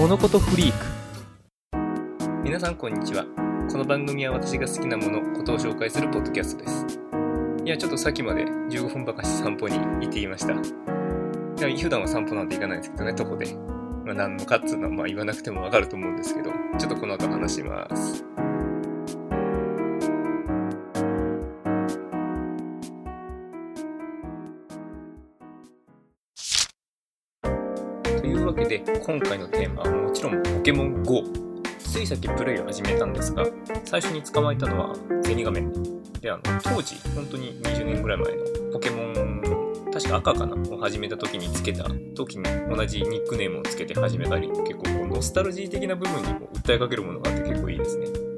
物事フリーク。皆さんこんにちは。この番組は私が好きなものことを紹介するポッドキャストです。いやちょっとさっきまで15分ばかし散歩に行っていました。普段は散歩なんて行かないですけどね徒歩で、まあ、何のかっつうのはまあ言わなくてもわかると思うんですけどちょっとこの後話します。というわけで今回のテーマはもちろんポケモン GO ついさっきプレイを始めたんですが最初に捕まえたのはゼニガメであの当時本当に20年ぐらい前のポケモン確か赤かなを始めた時につけた時に同じニックネームをつけて始めたり結構こうノスタルジー的な部分にも訴えかけるものがあって結構いいですね。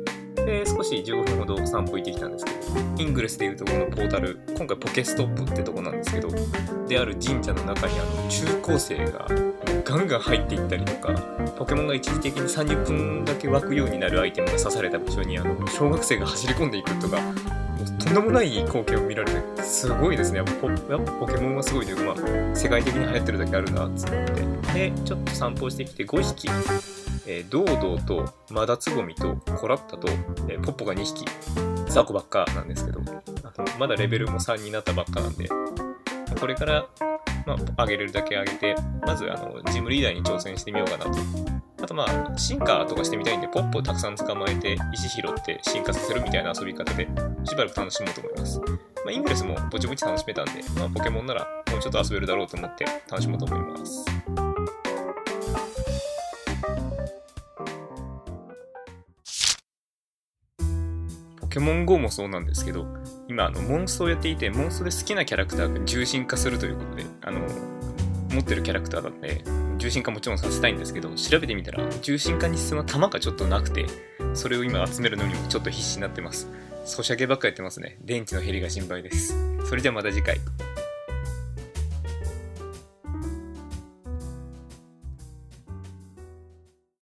で少し15分ほど散歩行ってきたんですけどイングレスでいうとこのポータル今回ポケストップってとこなんですけどである神社の中にあの中高生がガンガン入っていったりとかポケモンが一時的に30分だけ湧くようになるアイテムが刺された場所にあの小学生が走り込んでいくとかとんでもない光景を見られてすごいですね。やっぱポやっぱポケモンはすごいというか、まあ、世界的に流行ってるだけあるなっつって。でちょっと散歩してきて5匹えー、ドードーとマダツゴミとコラッタと、えー、ポッポが2匹雑魚ばっかなんですけどあのまだレベルも3になったばっかなんでこれからまあ、上げれるだけ上げて、まず、あの、ジムリーダーに挑戦してみようかなと。あと、まあ、進化とかしてみたいんで、ポップをたくさん捕まえて、石拾って進化させるみたいな遊び方で、しばらく楽しもうと思います。まあ、イングレスもぼちぼち楽しめたんで、まあ、ポケモンならもうちょっと遊べるだろうと思って楽しもうと思います。ケモン GO もそうなんですけど、今あのモンストをやっていてモンストで好きなキャラクターが重心化するということであの持ってるキャラクターだって重心化もちろんさせたいんですけど調べてみたら重心化に必要な弾がちょっとなくてそれを今集めるのにもちょっと必死になってます。ソシャゲばっかやってますね。電池の減りが心配です。それではまた次回。